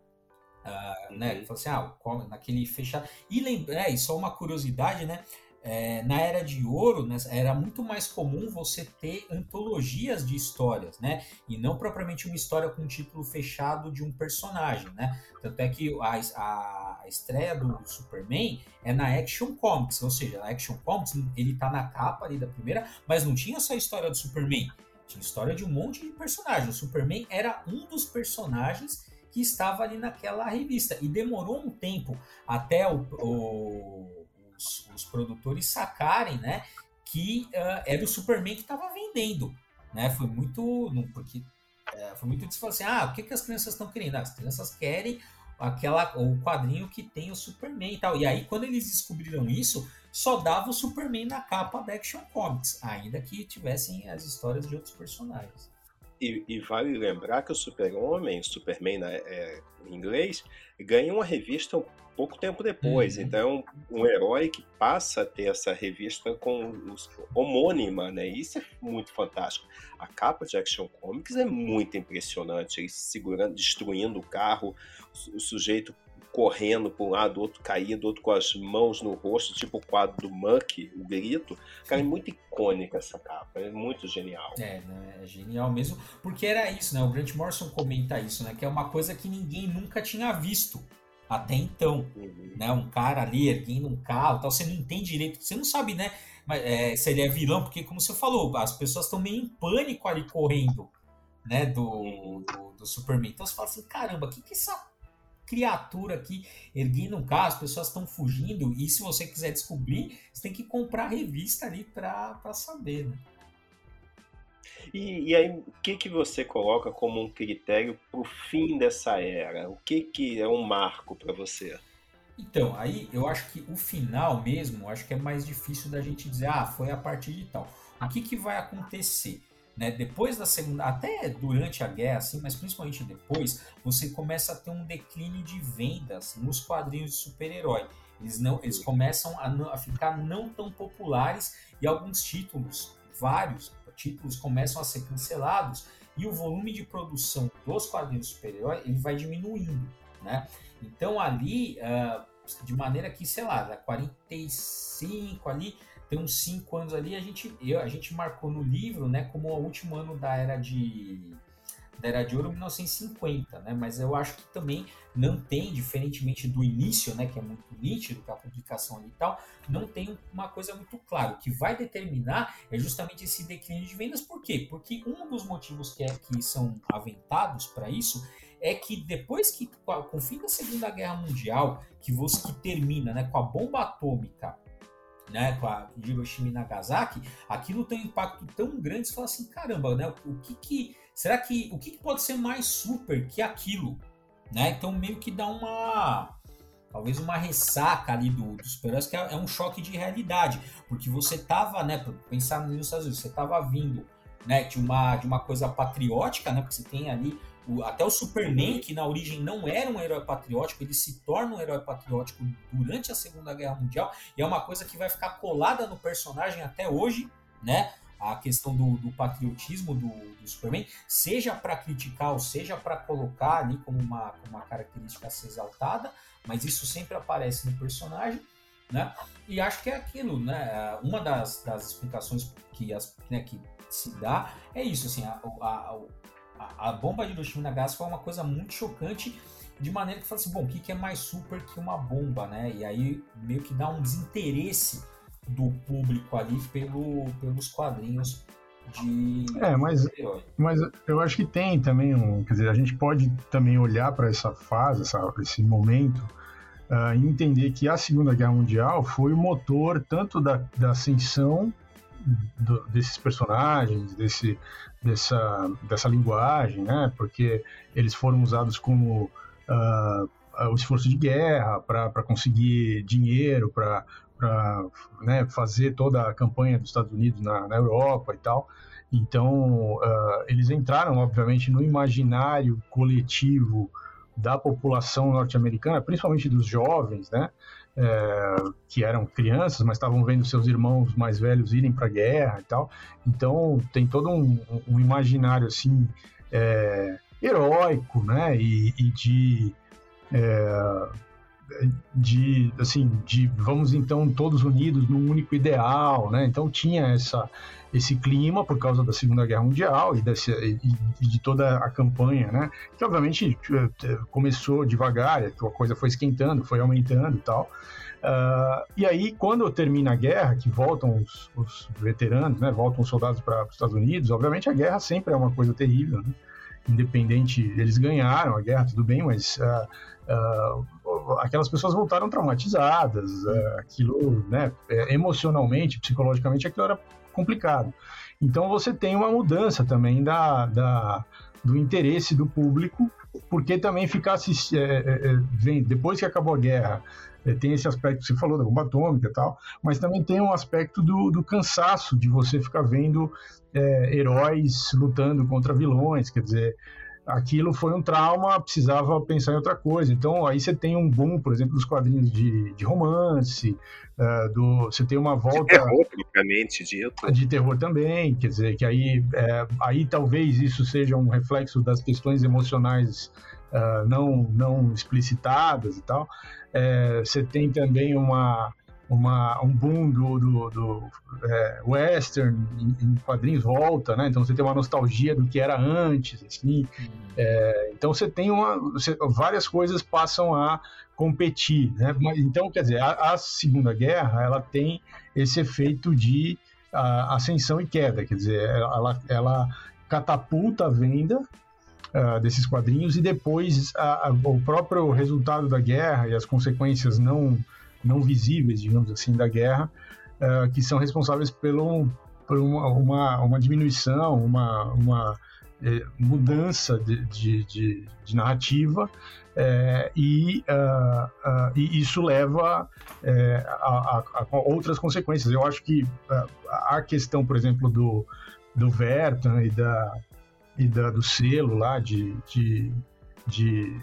Uh, né? Ele falou assim, ah, naquele fechado. E lembra, é, e só uma curiosidade, né? É, na era de ouro, né, era muito mais comum você ter antologias de histórias, né? E não propriamente uma história com um título fechado de um personagem, né? Tanto é que a, a, estreia do Superman é na Action Comics, ou seja, a Action Comics ele tá na capa ali da primeira, mas não tinha só a história do Superman, tinha história de um monte de personagens. O Superman era um dos personagens que estava ali naquela revista e demorou um tempo até o, o os, os produtores sacarem, né, que uh, era o Superman que estava vendendo, né? Foi muito, não, porque uh, foi muito disso, assim, ah, o que, que as crianças estão querendo? As crianças querem aquela o quadrinho que tem o Superman e tal. E aí quando eles descobriram isso, só dava o Superman na capa da Action Comics, ainda que tivessem as histórias de outros personagens. E, e vale lembrar que o Super-Homem, o Superman é, em inglês, ganha uma revista um pouco tempo depois. Uhum. Então, um herói que passa a ter essa revista com os, homônima, né? Isso é muito fantástico. A capa de Action Comics é muito impressionante. Ele segurando, destruindo o carro, o sujeito correndo para um lado, outro caindo, outro com as mãos no rosto, tipo o quadro do Muck, o grito. Cara, é muito icônica essa capa, é muito genial. É, né? é genial mesmo, porque era isso, né? O Grant Morrison comenta isso, né? Que é uma coisa que ninguém nunca tinha visto até então, uhum. né? Um cara ali erguendo um carro, tal, você não entende direito, você não sabe, né? Mas, é, se ele é vilão, porque como você falou, as pessoas estão meio em pânico ali correndo, né? Do, uhum. do, do Superman. Então você fala assim, caramba, o que que essa criatura aqui erguendo um carro, as pessoas estão fugindo, e se você quiser descobrir, você tem que comprar a revista ali para saber, né? E, e, aí, o que, que você coloca como um critério para o fim dessa era? O que, que é um marco para você? Então, aí eu acho que o final mesmo, acho que é mais difícil da gente dizer, ah, foi a partir de tal. O que, que vai acontecer? Né? Depois da segunda, até durante a guerra, assim, mas principalmente depois, você começa a ter um declínio de vendas nos quadrinhos de super-herói. Eles, não, eles começam a, a ficar não tão populares e alguns títulos, vários títulos, começam a ser cancelados e o volume de produção dos quadrinhos super-herói ele vai diminuindo, né? Então ali, uh, de maneira que, sei lá, da 45 ali tem uns cinco anos ali, a gente, eu, a gente marcou no livro, né, como o último ano da era de da era de ouro 1950, né? Mas eu acho que também não tem, diferentemente do início, né, que é muito nítido, que é a publicação ali e tal, não tem uma coisa muito clara. O que vai determinar é justamente esse declínio de vendas. Por quê? Porque um dos motivos que, é, que são aventados para isso é que depois que, com o fim da Segunda Guerra Mundial, que você que termina né, com a bomba atômica né, com a Hiroshima e Nagasaki, aquilo tem um impacto tão grande, você fala assim, caramba, né, o que que, será que, o que, que pode ser mais super que aquilo, né, então meio que dá uma, talvez uma ressaca ali do, dos super que é, é, um choque de realidade, porque você tava, né, pensar nos Estados Unidos, você tava vindo, né, de uma, de uma coisa patriótica, né, porque você tem ali o, até o Superman, que na origem não era um herói patriótico, ele se torna um herói patriótico durante a Segunda Guerra Mundial, e é uma coisa que vai ficar colada no personagem até hoje, né, a questão do, do patriotismo do, do, Superman, seja para criticar ou seja para colocar ali como uma, como uma característica a ser exaltada, mas isso sempre aparece no personagem, né? E acho que é aquilo, né? Uma das, das explicações que, as, né, que se dá é isso, assim, a, a, a, a bomba de Hiroshima e Nagasaki foi uma coisa muito chocante de maneira que fala assim, bom, o que, que é mais super que uma bomba, né? E aí meio que dá um desinteresse do público ali pelo, pelos quadrinhos de. É, mas, mas eu acho que tem também um. Quer dizer, a gente pode também olhar para essa fase, essa, esse momento, uh, e entender que a Segunda Guerra Mundial foi o motor tanto da, da ascensão do, desses personagens, desse, dessa, dessa linguagem, né? Porque eles foram usados como. Uh, o esforço de guerra para conseguir dinheiro, para né, fazer toda a campanha dos Estados Unidos na, na Europa e tal. Então, uh, eles entraram, obviamente, no imaginário coletivo da população norte-americana, principalmente dos jovens, né? É, que eram crianças, mas estavam vendo seus irmãos mais velhos irem para a guerra e tal. Então, tem todo um, um imaginário, assim, é, heróico, né? E, e de... É, de assim de vamos então todos unidos num único ideal né? Então tinha essa esse clima por causa da Segunda Guerra Mundial e, desse, e de toda a campanha né? Que obviamente eh, começou devagar a coisa foi esquentando foi aumentando e tal. Uh, e aí quando termina a guerra que voltam os, os veteranos né? Voltam os soldados para os Estados Unidos obviamente a guerra sempre é uma coisa terrível né? independente eles ganharam a guerra tudo bem mas uh, uh, aquelas pessoas voltaram traumatizadas, uh, aquilo, né, é, emocionalmente, psicologicamente, aquilo era complicado. Então você tem uma mudança também da, da do interesse do público, porque também ficar assistindo, é, é, é depois que acabou a guerra, é, tem esse aspecto que você falou da bomba atômica e tal, mas também tem um aspecto do, do cansaço de você ficar vendo é, heróis lutando contra vilões, quer dizer, aquilo foi um trauma, precisava pensar em outra coisa. Então, aí você tem um boom, por exemplo, dos quadrinhos de, de romance, uh, do, você tem uma volta... De terror, propriamente dito. De terror também, quer dizer, que aí, é, aí talvez isso seja um reflexo das questões emocionais uh, não, não explicitadas e tal. É, você tem também uma uma, um boom do, do, do é, western em, em, quadrinhos volta, né? Então você tem uma nostalgia do que era antes, assim. É, então você tem uma, você, várias coisas passam a competir, né? Então, quer dizer, a, a Segunda Guerra, ela tem esse efeito de a, ascensão e queda, quer dizer, ela, ela catapulta a venda Uh, desses quadrinhos e depois a, a, o próprio resultado da guerra e as consequências não não visíveis, digamos assim, da guerra, uh, que são responsáveis pelo, por uma, uma, uma diminuição, uma, uma eh, mudança de, de, de, de narrativa é, e, uh, uh, e, isso leva é, a, a, a, outras consequências. Eu acho que a questão, por exemplo, do, do Vertan e, da, e da, do selo lá de, de, de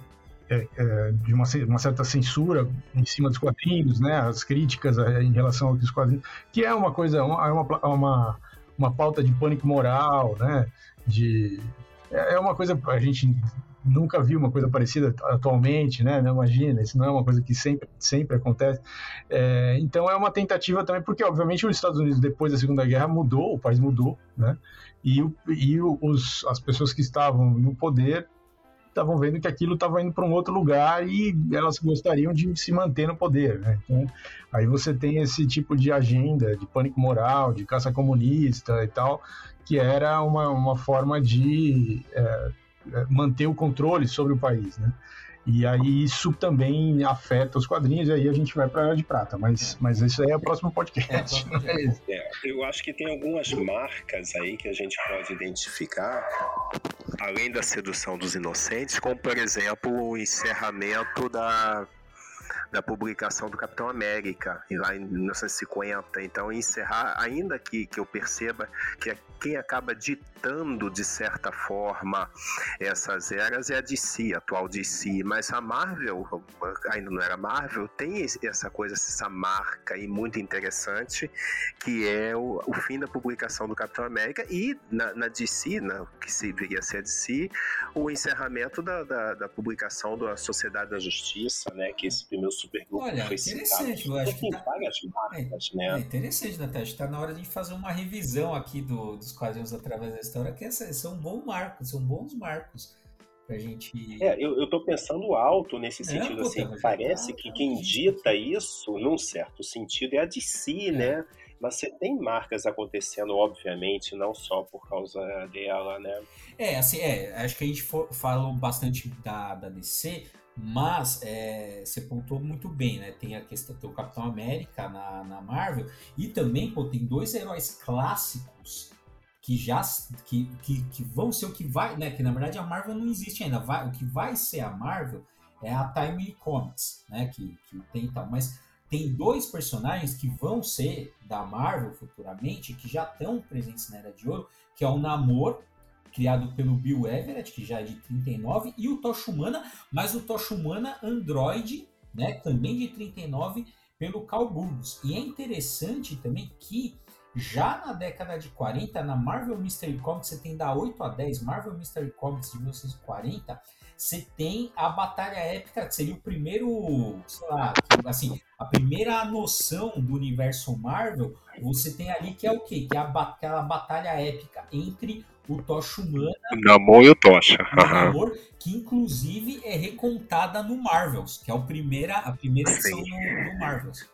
é, é, de uma, uma, certa censura em cima dos quadrinhos, né? As críticas é, em relação aos quadrinhos, que é uma coisa, uma, é uma, uma, pauta de pânico moral, né? De, é, é uma coisa a gente nunca viu uma coisa parecida atualmente, né? Não imagina, isso não é uma coisa que sempre, sempre acontece. É, então é uma tentativa também, porque obviamente os Estados Unidos depois da Segunda Guerra mudou, o país mudou, né? E, e os, as pessoas que estavam no poder estavam vendo que aquilo estava indo para um outro lugar e elas gostariam de se manter no poder. Né? Então, aí você tem esse tipo de agenda de pânico moral, de caça comunista e tal, que era uma, uma forma de é, é manter o controle sobre o país. Né? E aí isso também afeta os quadrinhos, e aí a gente vai para a Era de Prata, mas, é. mas isso aí é o próximo podcast. É, é, eu acho que tem algumas marcas aí que a gente pode identificar, além da sedução dos inocentes, como por exemplo o encerramento da da publicação do Capitão América, lá em 1950. Então, encerrar, ainda que, que eu perceba que quem acaba ditando, de certa forma, essas eras é a DC, a atual DC, mas a Marvel, ainda não era Marvel, tem essa coisa, essa marca aí muito interessante, que é o, o fim da publicação do Capitão América e na, na DC, na, que se viria a ser a DC, o encerramento da, da, da publicação da Sociedade da Justiça, né, que esse primeiro supergrupo Olha, foi interessante, citado. eu acho que tá... várias marcas, é, né? É interessante, Natália, está na hora de fazer uma revisão aqui do, dos quadrinhos através da história, que essa, são bons marcos, são bons marcos pra gente. É, eu, eu tô pensando alto nesse é, sentido, é, assim, parece tá, que quem dita isso, num certo sentido, é a DC, é. né? Mas você tem marcas acontecendo, obviamente, não só por causa dela, né? É, assim, é, acho que a gente for, falou bastante da, da DC, mas é, você pontuou muito bem, né? Tem a questão do Capitão América na, na Marvel, e também pô, tem dois heróis clássicos que já que, que, que, vão ser o que vai, né? Que na verdade a Marvel não existe ainda. Vai, o que vai ser a Marvel é a Time Comics, né? Que, que tem tal. Mas tem dois personagens que vão ser da Marvel futuramente, que já estão presentes na Era de Ouro, que é o Namor, criado pelo Bill Everett, que já é de 39, e o Tocha Humana, mas o Tocha Humana Android, né? Também de 39, pelo Carl Burgos. E é interessante também que já na década de 40, na Marvel Mystery Comics, você tem da 8 a 10, Marvel Mystery Comics de 1940, você tem a Batalha Épica, que seria o primeiro, sei lá, assim, a primeira noção do universo Marvel, você tem ali que é o quê? Que é a, aquela batalha épica entre o Tocha Humana o Namor e o Tocha. Namor, que inclusive é recontada no Marvels, que é a primeira, a primeira edição do, do Marvels.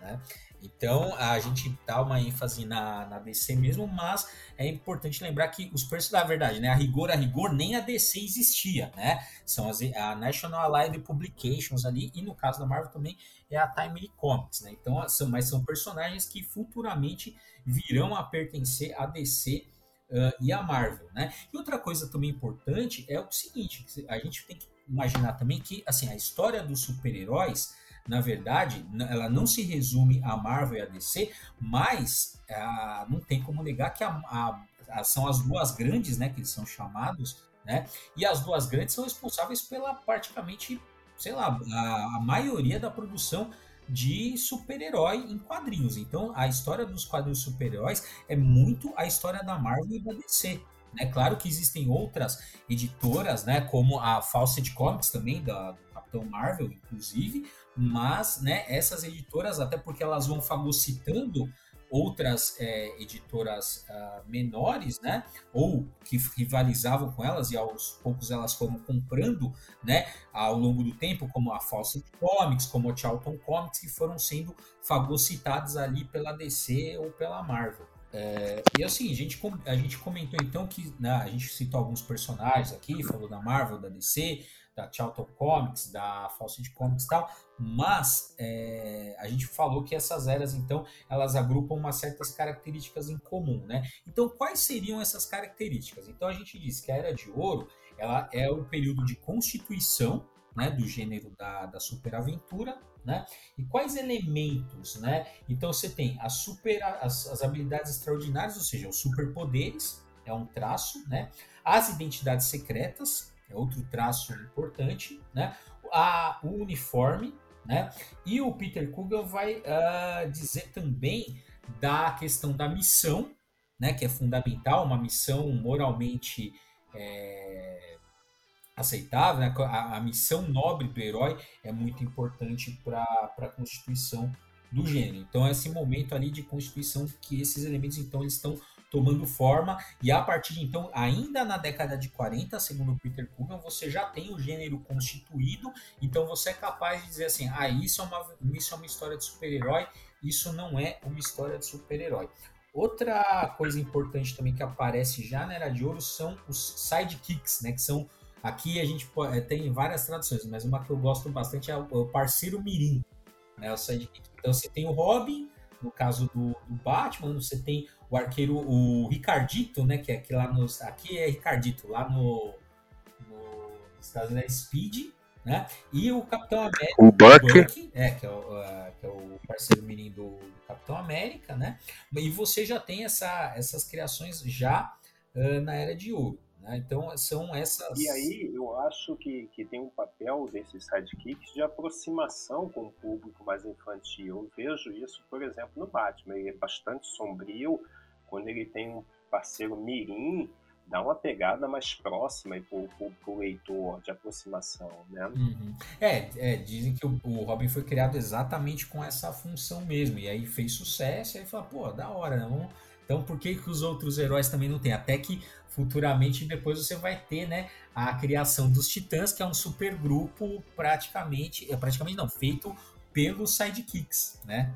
Né? Então a gente dá uma ênfase na, na DC mesmo, mas é importante lembrar que os personagens, na verdade, né, a rigor, a rigor, nem a DC existia, né? São as, a National Allied Publications ali, e no caso da Marvel também é a Timely Comics, né? Então, são, mas são personagens que futuramente virão a pertencer à DC uh, e à Marvel, né? E outra coisa também importante é o seguinte, a gente tem que imaginar também que, assim, a história dos super-heróis na verdade, ela não se resume a Marvel e a DC, mas ah, não tem como negar que a, a, a, são as duas grandes, né, que eles são chamados, né? E as duas grandes são responsáveis pela praticamente, sei lá, a, a maioria da produção de super-herói em quadrinhos. Então, a história dos quadrinhos super-heróis é muito a história da Marvel e da DC. Né? Claro que existem outras editoras, né, como a Fawcett Comics também, da, Capitão Marvel, inclusive, mas né, essas editoras, até porque elas vão fagocitando outras é, editoras uh, menores, né, ou que rivalizavam com elas e aos poucos elas foram comprando, né, ao longo do tempo, como a Fawcett Comics, como a Charlton Comics, que foram sendo fagocitadas ali pela DC ou pela Marvel. É, e assim, a gente, a gente comentou então que né, a gente citou alguns personagens aqui, falou da Marvel, da DC, da Charlton Comics, da Fawcett Comics e tal, mas é, a gente falou que essas eras, então, elas agrupam umas certas características em comum, né? Então, quais seriam essas características? Então, a gente disse que a Era de Ouro, ela é o período de constituição, né, do gênero da, da superaventura, né? E quais elementos, né? Então, você tem as, super, as, as habilidades extraordinárias, ou seja, os superpoderes, é um traço, né? As identidades secretas, é outro traço importante, né? A, o uniforme, né? E o Peter Kugel vai uh, dizer também da questão da missão, né? Que é fundamental, uma missão moralmente é, aceitável, né? A, a, missão nobre do herói é muito importante para a constituição do gênero. Então, é esse momento ali de constituição que esses elementos, então, eles estão tomando forma, e a partir de então, ainda na década de 40, segundo Peter Coogan, você já tem o gênero constituído, então você é capaz de dizer assim, ah, isso é uma, isso é uma história de super-herói, isso não é uma história de super-herói. Outra coisa importante também que aparece já na Era de Ouro são os sidekicks, né, que são Aqui a gente eh, tem várias traduções, mas uma que eu gosto bastante é o parceiro mirim, né? O sidekick. Então você tem o Robin, no caso do, do, Batman, você tem o arqueiro, o Ricardito, né? Que é lá nos. Aqui é Ricardito, lá no, no Estados Unidos é Speed, né? E o Capitão América. O Buck. Buck é, que é, o, uh, que é o parceiro menino do, do, Capitão América, né? E você já tem essa, essas criações já uh, na Era de Ouro. Né? Então são essas. E aí eu acho que, que tem um papel desses sidekicks de aproximação com o público mais infantil. Eu vejo isso, por exemplo, no Batman. Ele é bastante sombrio quando ele tem um parceiro mirim dá uma pegada mais próxima para o leitor de aproximação, né? Uhum. É, é, dizem que o, o, Robin foi criado exatamente com essa função mesmo, e aí fez sucesso, e aí fala, pô, da hora, né? Então por que, que os outros heróis também não têm? Até que futuramente depois você vai ter, né, a criação dos Titãs, que é um super grupo praticamente, é praticamente não, feito pelos sidekicks, né?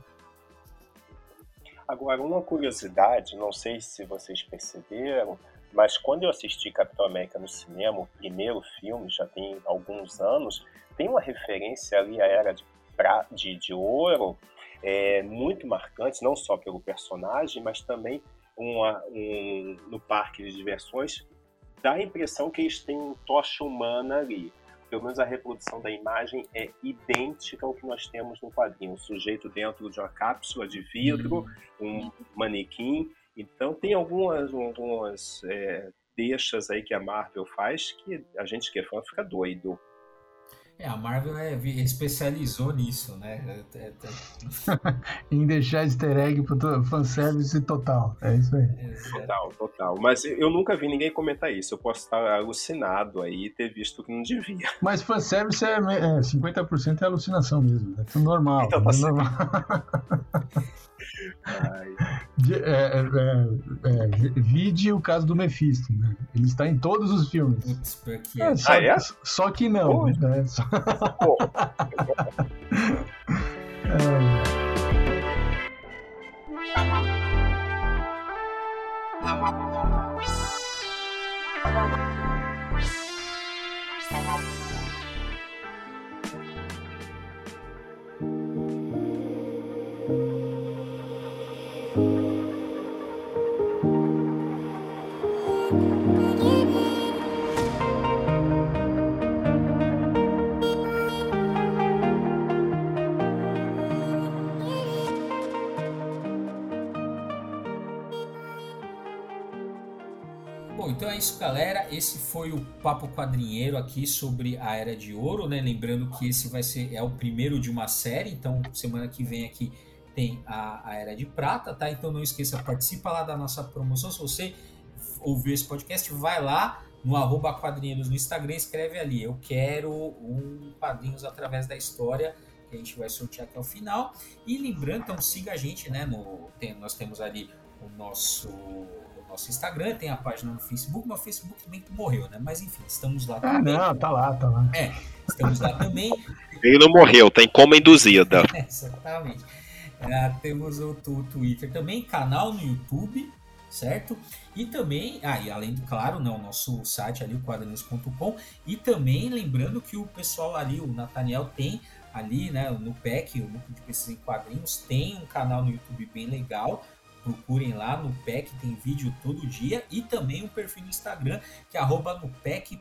Agora, uma curiosidade, não sei se vocês perceberam, mas quando eu assisti Capitão América no cinema, o primeiro filme, já tem alguns anos, tem uma referência ali à Era de, pra, de, de Ouro, é, muito marcante, não só pelo personagem, mas também uma, um, no parque de diversões, dá a impressão que eles têm um tocha humana ali. Pelo menos a reprodução da imagem é idêntica ao que nós temos no quadrinho. O sujeito dentro de uma cápsula de vidro, uhum. um manequim, então tem algumas, algumas é, deixas aí que a Marvel faz que a gente que é fã fica doido. É, a Marvel é, especializou nisso, né? É, é, é. em deixar easter egg pro fanservice total. É isso aí. Total, total. Mas eu nunca vi ninguém comentar isso. Eu posso estar alucinado aí e ter visto que não devia. Mas fanservice é, é 50% é alucinação mesmo. É tudo normal. Então, tá é normal. É, é, é, é, vide o caso do Mephisto, né? Ele está em todos os filmes. Putz, é, só, ah, é? só que não. Né? Só... isso, galera. Esse foi o Papo Quadrinheiro aqui sobre a Era de Ouro, né? Lembrando que esse vai ser é o primeiro de uma série, então semana que vem aqui tem a, a Era de Prata, tá? Então não esqueça, participa lá da nossa promoção. Se você ouviu esse podcast, vai lá no arroba quadrinhos no Instagram, escreve ali, eu quero um quadrinhos através da história que a gente vai sortear até o final. E lembrando, então siga a gente, né? No, tem, nós temos ali o nosso nosso Instagram, tem a página no Facebook, mas o Facebook também morreu, né? Mas enfim, estamos lá ah, também. Ah, não, tá lá, tá lá. É, estamos lá também. Ele não morreu, tem como induzida. É, exatamente. É, temos o, o, Twitter também, canal no YouTube, certo? E também, ah, e além do, claro, né, o nosso site ali, o quadrinhos.com, e também lembrando que o pessoal ali, o Nathaniel tem ali, né, no PEC, o Núcleo de Pesquisa em Quadrinhos, tem um canal no YouTube bem legal, procurem lá no PEC, tem vídeo todo dia, e também um perfil no Instagram, que é arroba nupec.uems.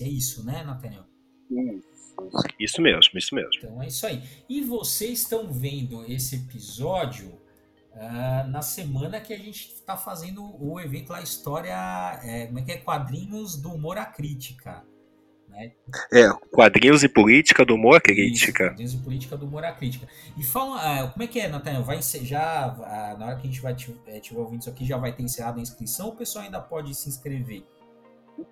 É isso, né, Nathaniel? Isso mesmo, isso mesmo. Então é isso aí. E vocês estão vendo esse episódio uh, na semana que a gente está fazendo o evento lá, História. É, como é que é? Quadrinhos do Humor à Crítica. Né? É, quadrinhos e política do humor à crítica. Isso, quadrinhos e política do humor à crítica. E fala, uh, como é que é, Nathaniel? Vai já, uh, na hora que a gente vai estiver eh, ouvindo isso aqui, já vai ter encerrado a inscrição ou o pessoal ainda pode se inscrever?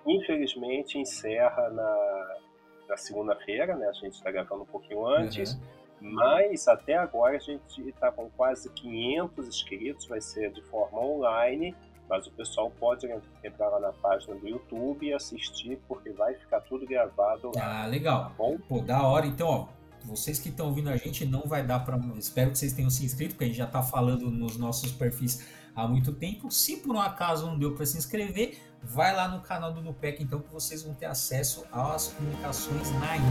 Infelizmente, encerra na, na segunda-feira, né? A gente está gravando um pouquinho antes. Uhum. Mas até agora a gente está com quase 500 inscritos, vai ser de forma online mas o pessoal pode entrar lá na página do YouTube e assistir, porque vai ficar tudo gravado lá. Ah, legal. Tá bom? Pô, da hora. Então, ó, vocês que estão ouvindo a gente, não vai dar para. Espero que vocês tenham se inscrito, porque a gente já está falando nos nossos perfis há muito tempo. Se por um acaso não deu para se inscrever, vai lá no canal do Nupec, então, que vocês vão ter acesso às comunicações na íntegra.